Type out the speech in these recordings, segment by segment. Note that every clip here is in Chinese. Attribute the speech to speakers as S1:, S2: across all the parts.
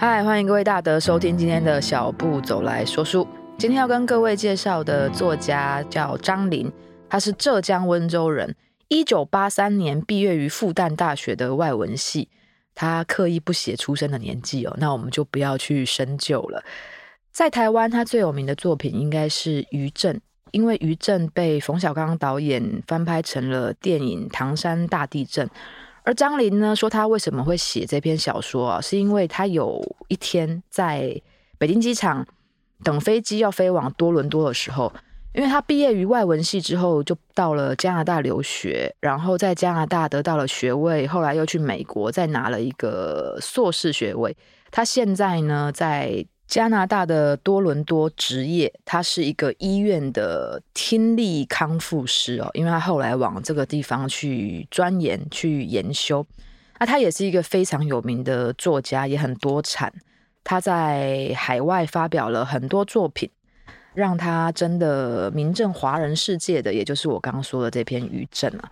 S1: 嗨，欢迎各位大德收听今天的小步走来说书。今天要跟各位介绍的作家叫张琳，他是浙江温州人，一九八三年毕业于复旦大学的外文系。他刻意不写出生的年纪哦，那我们就不要去深究了。在台湾，他最有名的作品应该是《余震》，因为《余震》被冯小刚导演翻拍成了电影《唐山大地震》。而张琳呢，说他为什么会写这篇小说啊？是因为他有一天在北京机场等飞机要飞往多伦多的时候，因为他毕业于外文系之后，就到了加拿大留学，然后在加拿大得到了学位，后来又去美国再拿了一个硕士学位。他现在呢，在加拿大的多伦多职业，他是一个医院的听力康复师哦，因为他后来往这个地方去钻研、去研修。那他也是一个非常有名的作家，也很多产。他在海外发表了很多作品，让他真的名震华人世界的，也就是我刚刚说的这篇《余震》啊。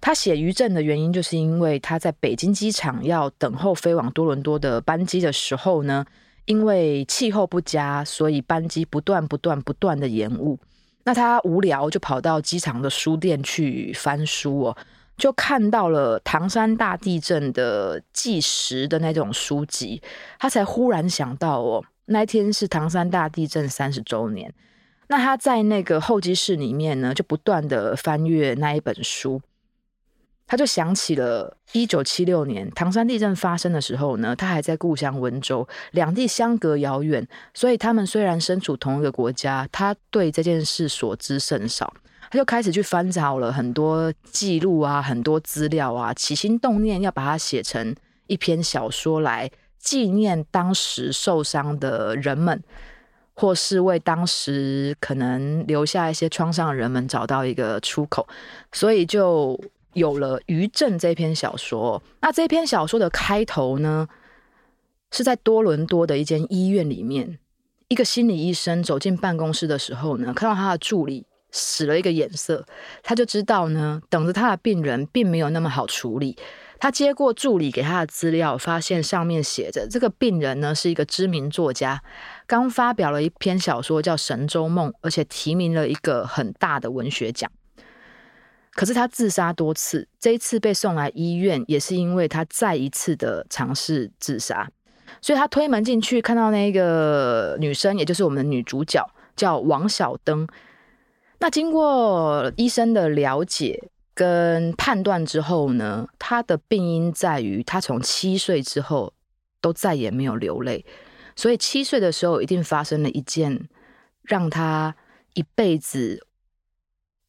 S1: 他写《余震》的原因，就是因为他在北京机场要等候飞往多伦多的班机的时候呢。因为气候不佳，所以班机不断、不断、不断的延误。那他无聊，就跑到机场的书店去翻书哦，就看到了唐山大地震的纪实的那种书籍。他才忽然想到哦，那一天是唐山大地震三十周年。那他在那个候机室里面呢，就不断的翻阅那一本书。他就想起了一九七六年唐山地震发生的时候呢，他还在故乡温州，两地相隔遥远，所以他们虽然身处同一个国家，他对这件事所知甚少。他就开始去翻找了很多记录啊，很多资料啊，起心动念要把它写成一篇小说来纪念当时受伤的人们，或是为当时可能留下一些创伤的人们找到一个出口，所以就。有了《余震》这篇小说，那这篇小说的开头呢，是在多伦多的一间医院里面，一个心理医生走进办公室的时候呢，看到他的助理使了一个眼色，他就知道呢，等着他的病人并没有那么好处理。他接过助理给他的资料，发现上面写着这个病人呢是一个知名作家，刚发表了一篇小说叫《神州梦》，而且提名了一个很大的文学奖。可是他自杀多次，这一次被送来医院，也是因为他再一次的尝试自杀。所以他推门进去，看到那个女生，也就是我们的女主角，叫王晓灯。那经过医生的了解跟判断之后呢，他的病因在于他从七岁之后都再也没有流泪，所以七岁的时候一定发生了一件让他一辈子。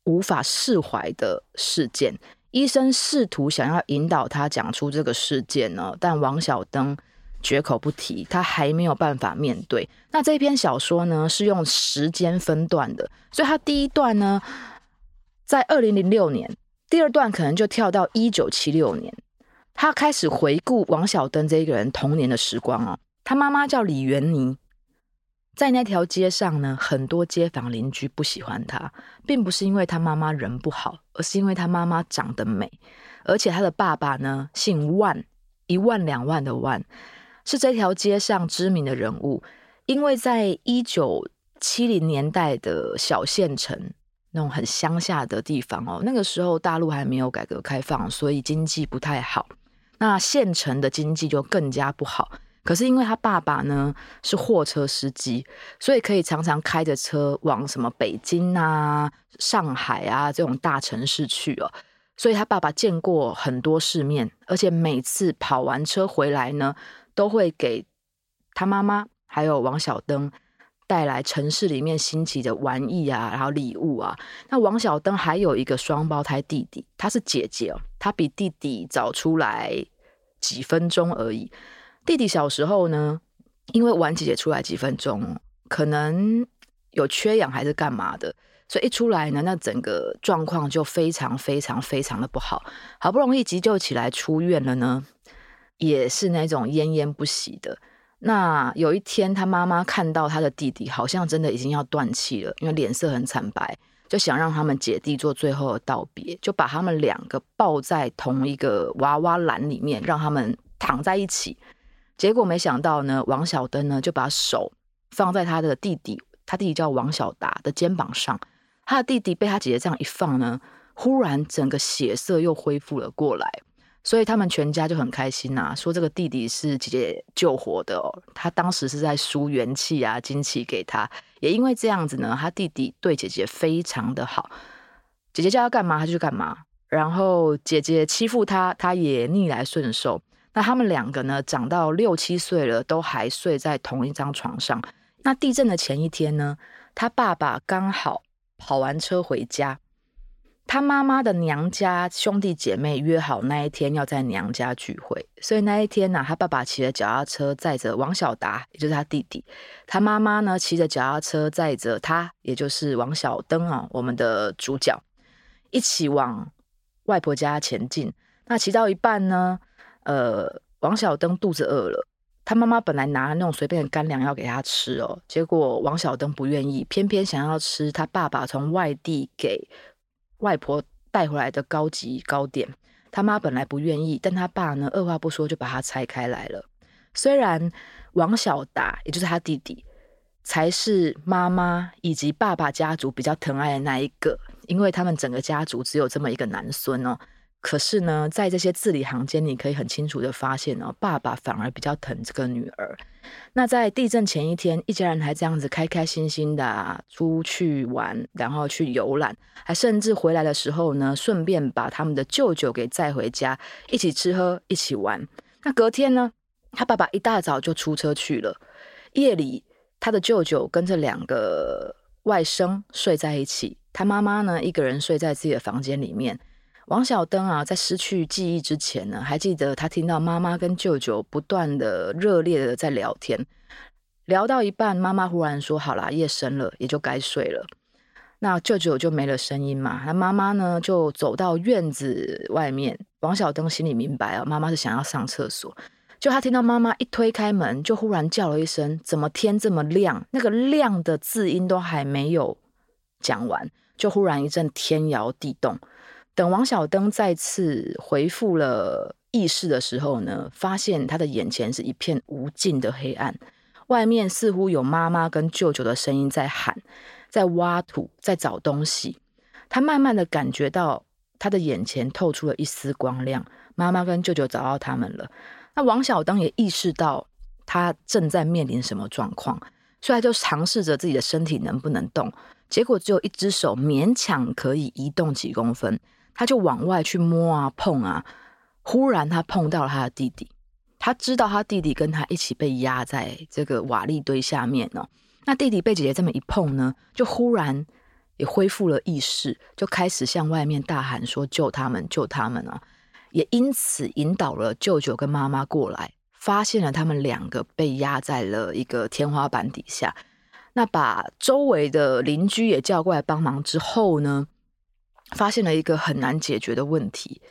S1: 无法释怀的事件，医生试图想要引导他讲出这个事件呢，但王晓灯绝口不提，他还没有办法面对。那这篇小说呢，是用时间分段的，所以他第一段呢，在二零零六年，第二段可能就跳到一九七六年，他开始回顾王晓灯这个人童年的时光啊，他妈妈叫李元妮。在那条街上呢，很多街坊邻居不喜欢他，并不是因为他妈妈人不好，而是因为他妈妈长得美，而且他的爸爸呢姓万，一万两万的万，是这条街上知名的人物。因为在一九七零年代的小县城，那种很乡下的地方哦，那个时候大陆还没有改革开放，所以经济不太好，那县城的经济就更加不好。可是因为他爸爸呢是货车司机，所以可以常常开着车往什么北京啊、上海啊这种大城市去哦。所以他爸爸见过很多世面，而且每次跑完车回来呢，都会给他妈妈还有王晓灯带来城市里面新奇的玩意啊，然后礼物啊。那王晓灯还有一个双胞胎弟弟，他是姐姐哦，他比弟弟早出来几分钟而已。弟弟小时候呢，因为晚姐姐出来几分钟，可能有缺氧还是干嘛的，所以一出来呢，那整个状况就非常非常非常的不好。好不容易急救起来出院了呢，也是那种奄奄不息的。那有一天，他妈妈看到他的弟弟好像真的已经要断气了，因为脸色很惨白，就想让他们姐弟做最后的道别，就把他们两个抱在同一个娃娃篮里面，让他们躺在一起。结果没想到呢，王小灯呢就把手放在他的弟弟，他弟弟叫王小达的肩膀上。他的弟弟被他姐姐这样一放呢，忽然整个血色又恢复了过来。所以他们全家就很开心呐、说这个弟弟是姐姐救活的哦。他当时是在输元气啊、精气给他，也因为这样子呢，他弟弟对姐姐非常的好。姐姐叫他干嘛，他就干嘛。然后姐姐欺负他，他也逆来顺受。那他们两个呢，长到六七岁了，都还睡在同一张床上。那地震的前一天呢，他爸爸刚好跑完车回家。他妈妈的娘家兄弟姐妹约好那一天要在娘家聚会，所以那一天呢、他爸爸骑着脚踏车载着王小达，也就是他弟弟；他妈妈呢，骑着脚踏车载着他，也就是王小灯啊，我们的主角，一起往外婆家前进。那骑到一半呢，呃，王小灯肚子饿了，他妈妈本来拿那种随便的干粮要给他吃哦，结果王小灯不愿意，偏偏想要吃他爸爸从外地给。外婆带回来的高级糕点，他妈本来不愿意，但他爸呢，二话不说就把它拆开来了。虽然王小达，也就是他弟弟，才是妈妈以及爸爸家族比较疼爱的那一个，因为他们整个家族只有这么一个男孙哦。可是呢，在这些字里行间，你可以很清楚的发现哦，爸爸反而比较疼这个女儿。那在地震前一天，一家人还这样子开开心心的啊，出去玩，然后去游览，还甚至回来的时候呢，顺便把他们的舅舅给载回家，一起吃喝，一起玩。那隔天呢，他爸爸一大早就出车去了，夜里他的舅舅跟这两个外甥睡在一起，他妈妈呢，一个人睡在自己的房间里面。王小灯啊，在失去记忆之前呢，还记得他听到妈妈跟舅舅不断的热烈的在聊天，聊到一半，妈妈忽然说：“好啦，夜深了，也就该睡了。”那舅舅就没了声音嘛。那妈妈呢，就走到院子外面。王小灯心里明白啊，妈妈是想要上厕所。就他听到妈妈一推开门，就忽然叫了一声：“怎么天这么亮？”那个“亮”的字音都还没有讲完，就忽然一阵天摇地动。等王小灯再次恢复了意识的时候呢，发现他的眼前是一片无尽的黑暗，外面似乎有妈妈跟舅舅的声音在喊，在挖土，在找东西。他慢慢的感觉到他的眼前透出了一丝光亮，妈妈跟舅舅找到他们了。那王小灯也意识到他正在面临什么状况，所以他就尝试着自己的身体能不能动，结果只有一只手勉强可以移动几公分。他就往外去摸啊碰啊，忽然他碰到了他的弟弟，他知道他弟弟跟他一起被压在这个瓦砾堆下面哦。那弟弟被姐姐这么一碰呢，就忽然也恢复了意识，就开始向外面大喊说：“救他们，救他们啊！”也因此引导了舅舅跟妈妈过来，发现了他们两个被压在了一个天花板底下。那把周围的邻居也叫过来帮忙之后呢，发现了一个很难解决的问题，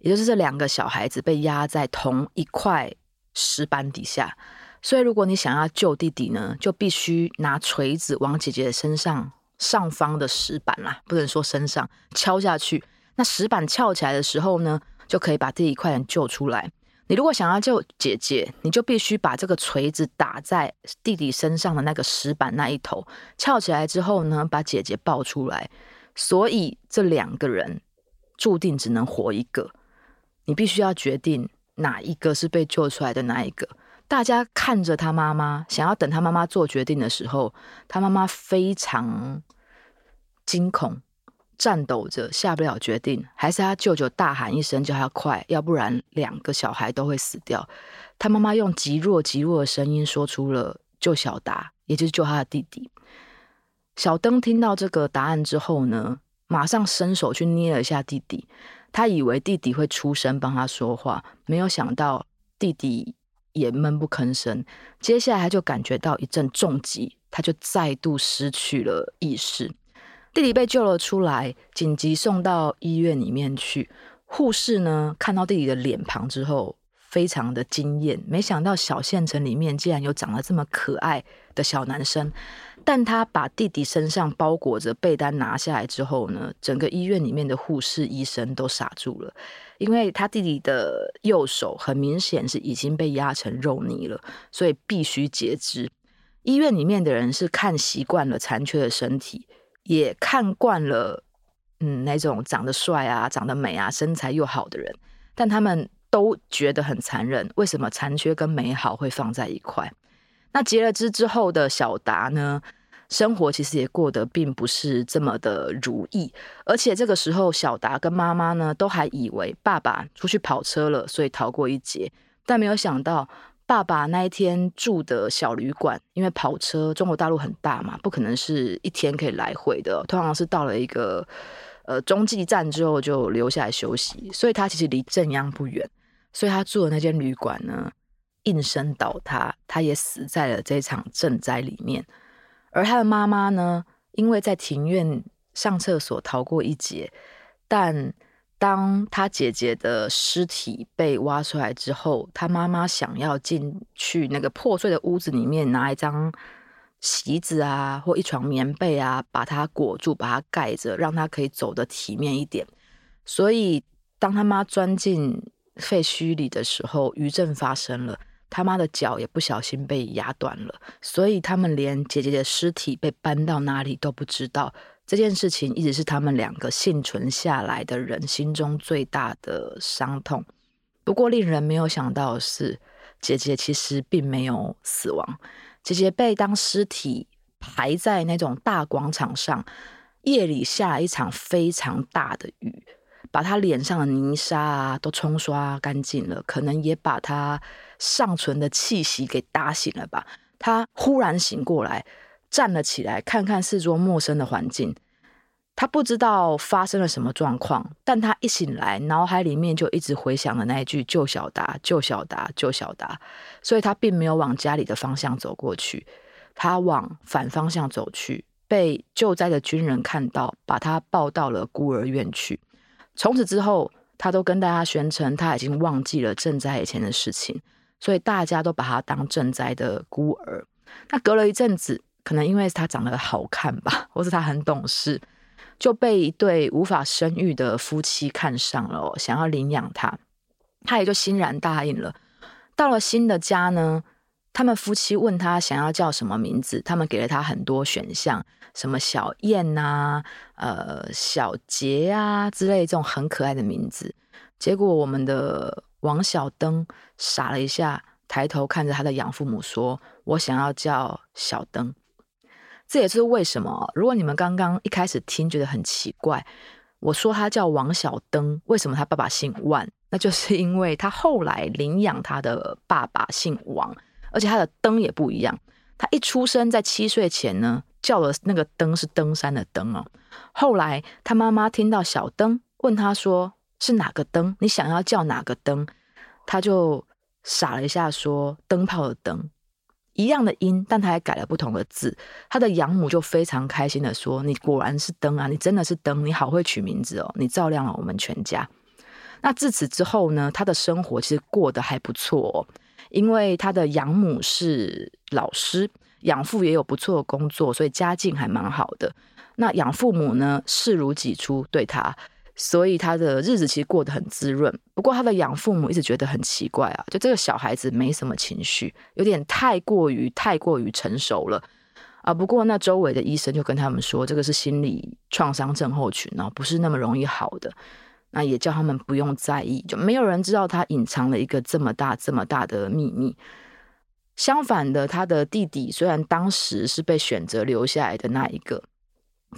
S1: 也就是这两个小孩子被压在同一块石板底下，所以如果你想要救弟弟呢，就必须拿锤子往姐姐身上上方的石板啦，不能说身上敲下去。那石板翘起来的时候呢，就可以把弟弟快点救出来。你如果想要救姐姐，你就必须把这个锤子打在弟弟身上的那个石板那一头，翘起来之后呢，把姐姐抱出来。所以这两个人注定只能活一个，你必须要决定哪一个是被救出来的那一个。大家看着他妈妈，想要等他妈妈做决定的时候，他妈妈非常惊恐，颤抖着下不了决定。还是他舅舅大喊一声叫他快，要不然两个小孩都会死掉。他妈妈用极弱极弱的声音说出了救小达，也就是救他的弟弟。小灯听到这个答案之后呢，马上伸手去捏了一下弟弟。他以为弟弟会出声帮他说话，没有想到弟弟也闷不吭声。接下来他就感觉到一阵重击，他就再度失去了意识。弟弟被救了出来，紧急送到医院里面去。护士呢，看到弟弟的脸庞之后，非常的惊艳。没想到小县城里面竟然有长得这么可爱的小男生。但他把弟弟身上包裹着被单拿下来之后呢，整个医院里面的护士、医生都傻住了，因为他弟弟的右手很明显是已经被压成肉泥了，所以必须截肢。医院里面的人是看习惯了残缺的身体，也看惯了嗯那种长得帅啊、长得美啊、身材又好的人，但他们都觉得很残忍。为什么残缺跟美好会放在一块？那截了肢之后的小达呢，生活其实也过得并不是这么的如意，而且这个时候小达跟妈妈呢都还以为爸爸出去跑车了，所以逃过一劫，但没有想到爸爸那一天住的小旅馆，因为跑车中国大陆很大嘛，不可能是一天可以来回的，通常是到了一个呃中继站之后就留下来休息，所以他其实离正央不远，所以他住的那间旅馆呢，应声倒塌，他也死在了这场震灾里面。而他的妈妈呢，因为在庭院上厕所逃过一劫，但当他姐姐的尸体被挖出来之后，他妈妈想要进去那个破碎的屋子里面拿一张席子啊，或一床棉被啊，把它裹住，把它盖着，让他可以走得体面一点。所以，当他妈钻进废墟里的时候，余震发生了。他妈的脚也不小心被压断了，所以他们连姐姐的尸体被搬到哪里都不知道。这件事情一直是他们两个幸存下来的人心中最大的伤痛。不过，令人没有想到的是，姐姐其实并没有死亡。姐姐被当尸体排在那种大广场上，夜里下了一场非常大的雨，把他脸上的泥沙啊都冲刷干净了，可能也把他。尚存的气息给打醒了吧？他忽然醒过来，站了起来，看看四周陌生的环境。他不知道发生了什么状况，但他一醒来，脑海里面就一直回响了那一句“救小达，救小达，救小达”。所以他并没有往家里的方向走过去，他往反方向走去，被救灾的军人看到，把他抱到了孤儿院去。从此之后，他都跟大家宣称他已经忘记了赈灾以前的事情。所以大家都把他当赈灾的孤儿。那隔了一阵子，可能因为他长得好看吧，或是他很懂事，就被一对无法生育的夫妻看上了，想要领养他，他也就欣然答应了。到了新的家呢，他们夫妻问他想要叫什么名字，他们给了他很多选项，什么小燕啊、呃小杰啊之类这种很可爱的名字。结果我们的。王小灯傻了一下，抬头看着他的养父母说：“我想要叫小灯。”这也是为什么，如果你们刚刚一开始听觉得很奇怪，我说他叫王小灯，为什么他爸爸姓万？那就是因为他后来领养他的爸爸姓王，而且他的灯也不一样。他一出生在七岁前呢，叫的那个灯是登山的灯哦。后来他妈妈听到小灯，问他说。是哪个灯？你想要叫哪个灯？他就傻了一下，说：“灯泡的灯，一样的音，但他还改了不同的字。”他的养母就非常开心的说：“你果然是灯啊，你真的是灯，你好会取名字哦，你照亮了我们全家。”那自此之后呢，他的生活其实过得还不错哦，因为他的养母是老师，养父也有不错的工作，所以家境还蛮好的。那养父母呢，视如己出，对他。所以他的日子其实过得很滋润，不过他的养父母一直觉得很奇怪啊，就这个小孩子没什么情绪，有点太过于太过于成熟了啊。不过那周围的医生就跟他们说，这个是心理创伤症候群哦，不是那么容易好的。那也叫他们不用在意，就没有人知道他隐藏了一个这么大这么大的秘密。相反的，他的弟弟虽然当时是被选择留下来的那一个。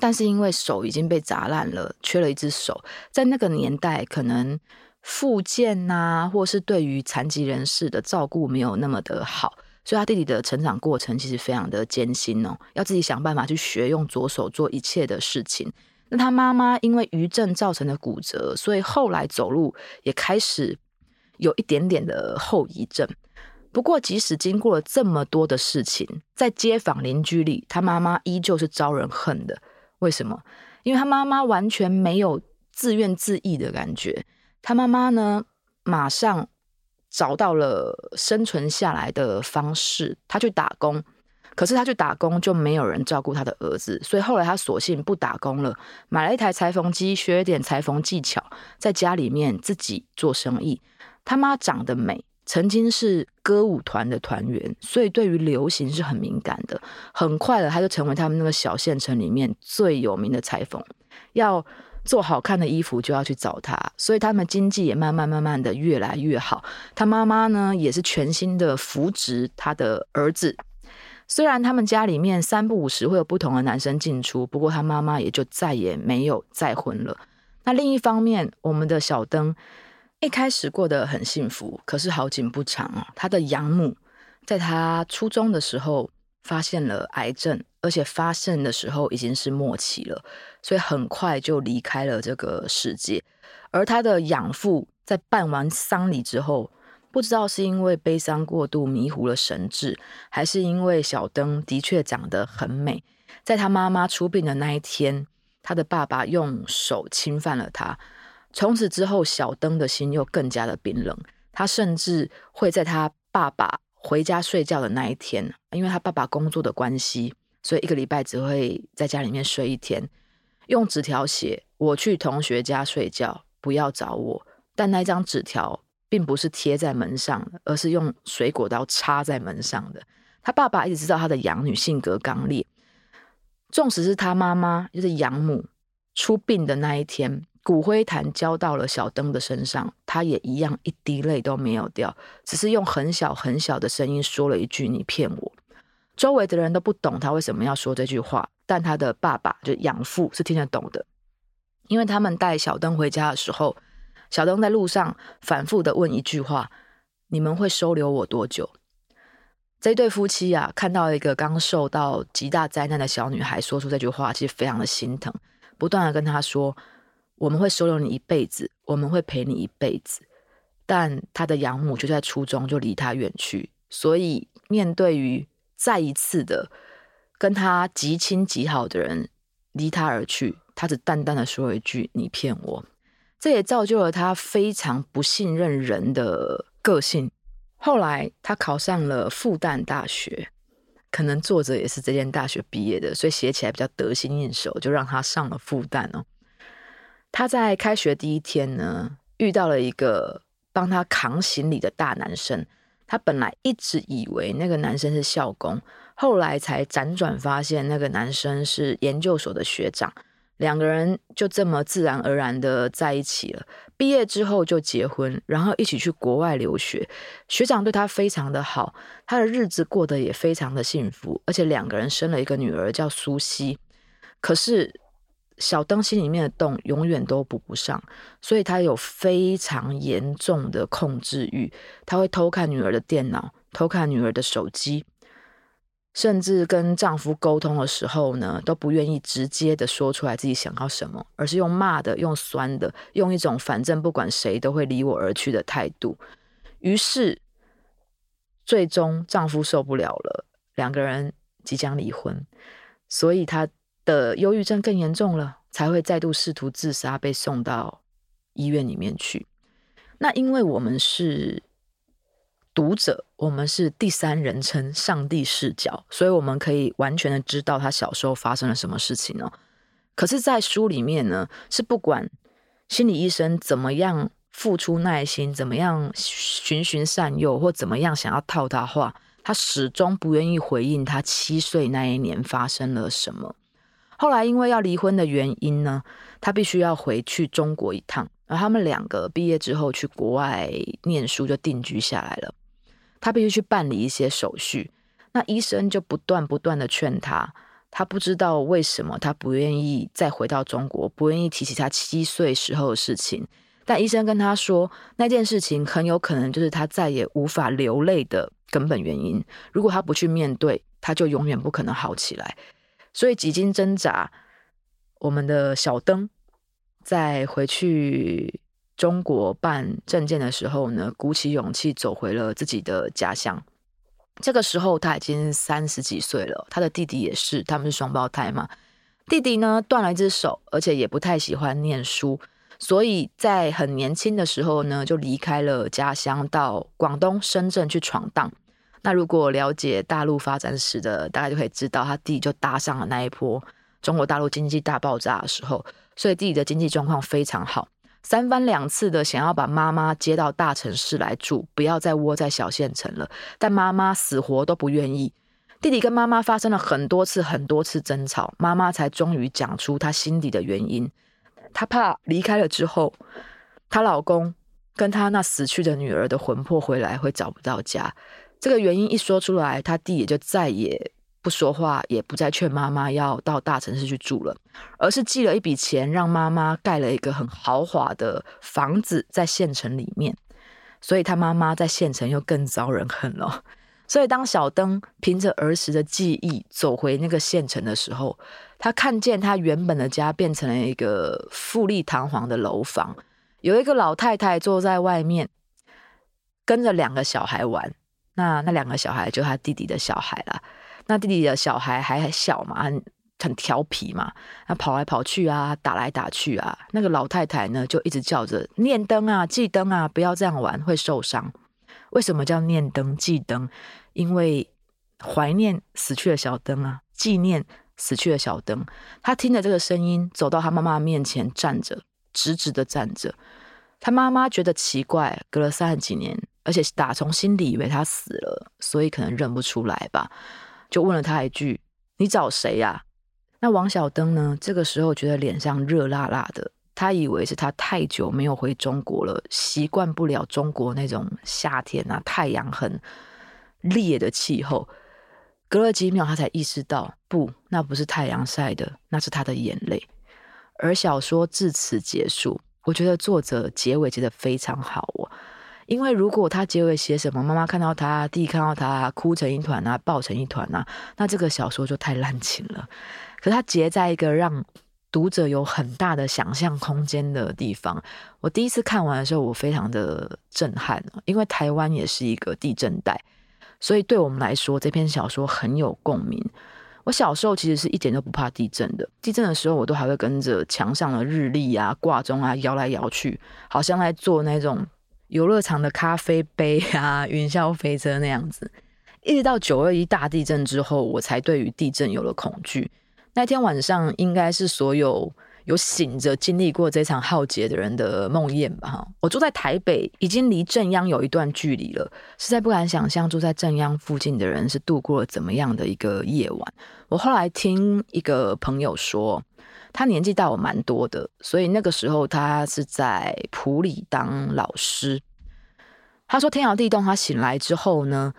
S1: 但是因为手已经被砸烂了，缺了一只手，在那个年代，可能复健呐，或是对于残疾人士的照顾没有那么的好，所以他弟弟的成长过程其实非常的艰辛哦，要自己想办法去学用左手做一切的事情。那他妈妈因为余震造成的骨折，所以后来走路也开始有一点点的后遗症。不过，即使经过了这么多的事情，在街坊邻居里，他妈妈依旧是招人恨的。为什么？因为他妈妈完全没有自怨自艾的感觉。他妈妈呢，马上找到了生存下来的方式。他去打工，可是他去打工就没有人照顾他的儿子，所以后来他索性不打工了，买了一台裁缝机，学一点裁缝技巧，在家里面自己做生意。他妈长得美，曾经是歌舞团的团员，所以对于流行是很敏感的。很快的，他就成为他们那个小县城里面最有名的裁缝。要做好看的衣服，就要去找他，所以他们经济也慢慢慢慢的越来越好。他妈妈呢，也是全心的扶植他的儿子。虽然他们家里面三不五时会有不同的男生进出，不过他妈妈也就再也没有再婚了。那另一方面，我们的小灯。一开始过得很幸福，可是好景不长哦。他的养母在他初中的时候发现了癌症，而且发现的时候已经是末期了，所以很快就离开了这个世界。而他的养父在办完丧礼之后，不知道是因为悲伤过度迷糊了神智，还是因为小灯的确长得很美，在他妈妈出殡的那一天，他的爸爸用手侵犯了他。从此之后，小灯的心又更加的冰冷。他甚至会在他爸爸回家睡觉的那一天，因为他爸爸工作的关系，所以一个礼拜只会在家里面睡一天。用纸条写：“我去同学家睡觉，不要找我。”但那张纸条并不是贴在门上的，而是用水果刀插在门上的。他爸爸一直知道他的养女性格刚烈，纵使是他妈妈，就是养母出殡的那一天。骨灰坛交到了小灯的身上，他也一样一滴泪都没有掉，只是用很小很小的声音说了一句：“你骗我。”周围的人都不懂他为什么要说这句话，但他的爸爸就养父是听得懂的，因为他们带小灯回家的时候，小东在路上反复的问一句话：“你们会收留我多久？”这对夫妻啊，看到一个刚受到极大灾难的小女孩说出这句话，其实非常的心疼，不断的跟他说。我们会收留你一辈子，我们会陪你一辈子，但他的养母就在初中就离他远去，所以面对于再一次的跟他极亲极好的人离他而去，他只淡淡的说了一句：“你骗我。”这也造就了他非常不信任人的个性。后来他考上了复旦大学，可能作者也是这间大学毕业的，所以写起来比较得心应手，就让他上了复旦哦。他在开学第一天呢，遇到了一个帮他扛行李的大男生。他本来一直以为那个男生是校工，后来才辗转发现那个男生是研究所的学长。两个人就这么自然而然的在一起了。毕业之后就结婚，然后一起去国外留学。学长对他非常的好，他的日子过得也非常的幸福，而且两个人生了一个女儿叫苏西。可是。小灯心里面的洞永远都补不上，所以他有非常严重的控制欲。他会偷看女儿的电脑，偷看女儿的手机，甚至跟丈夫沟通的时候呢，都不愿意直接的说出来自己想要什么，而是用骂的、用酸的、用一种反正不管谁都会离我而去的态度。于是，最终丈夫受不了了，两个人即将离婚，所以他。的忧郁症更严重了，才会再度试图自杀，被送到医院里面去。那因为我们是读者，我们是第三人称上帝视角，所以我们可以完全的知道他小时候发生了什么事情呢？可是，在书里面呢，是不管心理医生怎么样付出耐心，怎么样循循善诱，或怎么样想要套他话，他始终不愿意回应他七岁那一年发生了什么。后来因为要离婚的原因呢，他必须要回去中国一趟。而他们两个毕业之后去国外念书，就定居下来了。他必须去办理一些手续。那医生就不断不断的劝他，他不知道为什么他不愿意再回到中国，不愿意提起他七岁时候的事情。但医生跟他说，那件事情很有可能就是他再也无法流泪的根本原因。如果他不去面对，他就永远不可能好起来。所以几经挣扎，我们的小灯在回去中国办证件的时候呢，鼓起勇气走回了自己的家乡。这个时候他已经三十几岁了，他的弟弟也是，他们是双胞胎嘛。弟弟呢断了一只手，而且也不太喜欢念书，所以在很年轻的时候呢，就离开了家乡，到广东深圳去闯荡。那如果了解大陆发展史的，大概就可以知道，他弟就搭上了那一波中国大陆经济大爆炸的时候，所以弟弟的经济状况非常好，三番两次的想要把妈妈接到大城市来住，不要再窝在小县城了，但妈妈死活都不愿意。弟弟跟妈妈发生了很多次、很多次争吵，妈妈才终于讲出她心底的原因。她怕离开了之后，她老公跟她那死去的女儿的魂魄回来会找不到家。这个原因一说出来，她弟也就再也不说话，也不再劝妈妈要到大城市去住了，而是寄了一笔钱让妈妈盖了一个很豪华的房子在县城里面。所以他妈妈在县城又更遭人恨了。所以，当小灯凭着儿时的记忆走回那个县城的时候，他看见他原本的家变成了一个富丽堂皇的楼房，有一个老太太坐在外面，跟着两个小孩玩。那那两个小孩就他弟弟的小孩啦。那弟弟的小孩还小嘛，很很调皮嘛，那跑来跑去啊，打来打去啊。那个老太太呢，就一直叫着念灯啊，记灯啊，不要这样玩，会受伤。为什么叫念灯记灯？因为怀念死去的小灯啊，纪念死去的小灯。他听着这个声音，走到他妈妈面前站着，直直的站着。他妈妈觉得奇怪，隔了三十几年，而且打从心里以为他死了，所以可能认不出来吧，就问了他一句：“你找谁呀？”那王小灯呢？这个时候觉得脸上热辣辣的。他以为是他太久没有回中国了，习惯不了中国那种夏天啊，太阳很烈的气候。隔了几秒，他才意识到，不，那不是太阳晒的，那是他的眼泪。而小说至此结束。我觉得作者结尾结得非常好哦，因为如果他结尾写什么，妈妈看到他，弟弟看到他，哭成一团啊，抱成一团啊，那这个小说就太滥情了。可他结在一个让。读者有很大的想象空间的地方。我第一次看完的时候，我非常的震撼，因为台湾也是一个地震带，所以对我们来说，这篇小说很有共鸣。我小时候其实是一点都不怕地震的，地震的时候，我都还会跟着墙上的日历啊、挂钟啊摇来摇去，好像在做那种游乐场的咖啡杯啊、云霄飞车那样子。一直到九二一大地震之后，我才对于地震有了恐惧。那天晚上应该是所有有醒着经历过这场浩劫的人的梦魇吧？哈，我住在台北，已经离震央有一段距离了，实在不敢想象住在震央附近的人是度过了怎么样的一个夜晚。我后来听一个朋友说，他年纪大我蛮多的，所以那个时候他是在普里当老师。他说天摇地动，他醒来之后呢，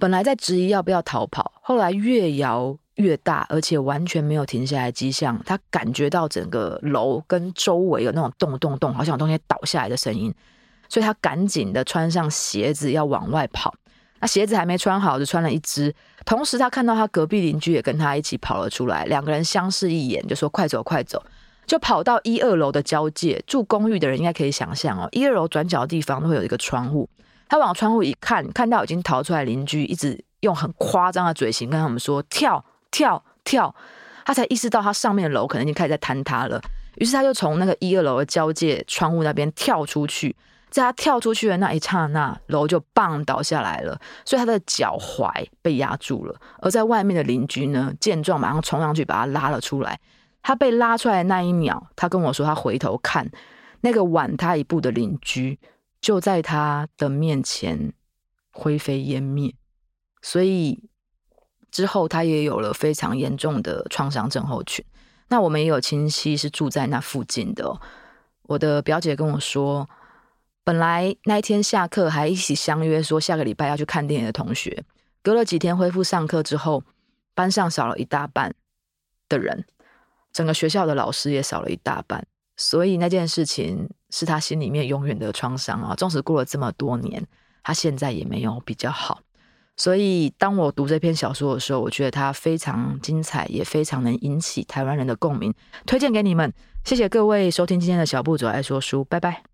S1: 本来在质疑要不要逃跑，后来越摇。越大，而且完全没有停下来迹象。他感觉到整个楼跟周围有那种动动动，好像有东西倒下来的声音，所以他赶紧的穿上鞋子要往外跑。那鞋子还没穿好，就穿了一只。同时，他看到他隔壁邻居也跟他一起跑了出来，两个人相视一眼，就说：“快走，快走！”就跑到一二楼的交界。住公寓的人应该可以想象哦，一二楼转角的地方会有一个窗户。他往窗户一看，看到已经逃出来邻居，一直用很夸张的嘴型跟他们说：“跳！”跳跳，他才意识到他上面的楼可能已经开始在坍塌了。于是他就从那个一二楼的交界窗户那边跳出去，在他跳出去的那一刹那，楼就棒倒下来了，所以他的脚踝被压住了。而在外面的邻居呢，见状马上冲上去把他拉了出来。他被拉出来那一秒，他跟我说，他回头看那个晚他一步的邻居就在他的面前灰飞烟灭。所以。之后，他也有了非常严重的创伤症候群。那我们也有亲戚是住在那附近的。我的表姐跟我说，本来那一天下课还一起相约说下个礼拜要去看电影的同学，隔了几天恢复上课之后，班上少了一大半的人，整个学校的老师也少了一大半。所以那件事情是他心里面永远的创伤啊！纵使过了这么多年，他现在也没有比较好。所以，当我读这篇小说的时候，我觉得它非常精彩，也非常能引起台湾人的共鸣，推荐给你们。谢谢各位收听今天的小步走爱说书，拜拜。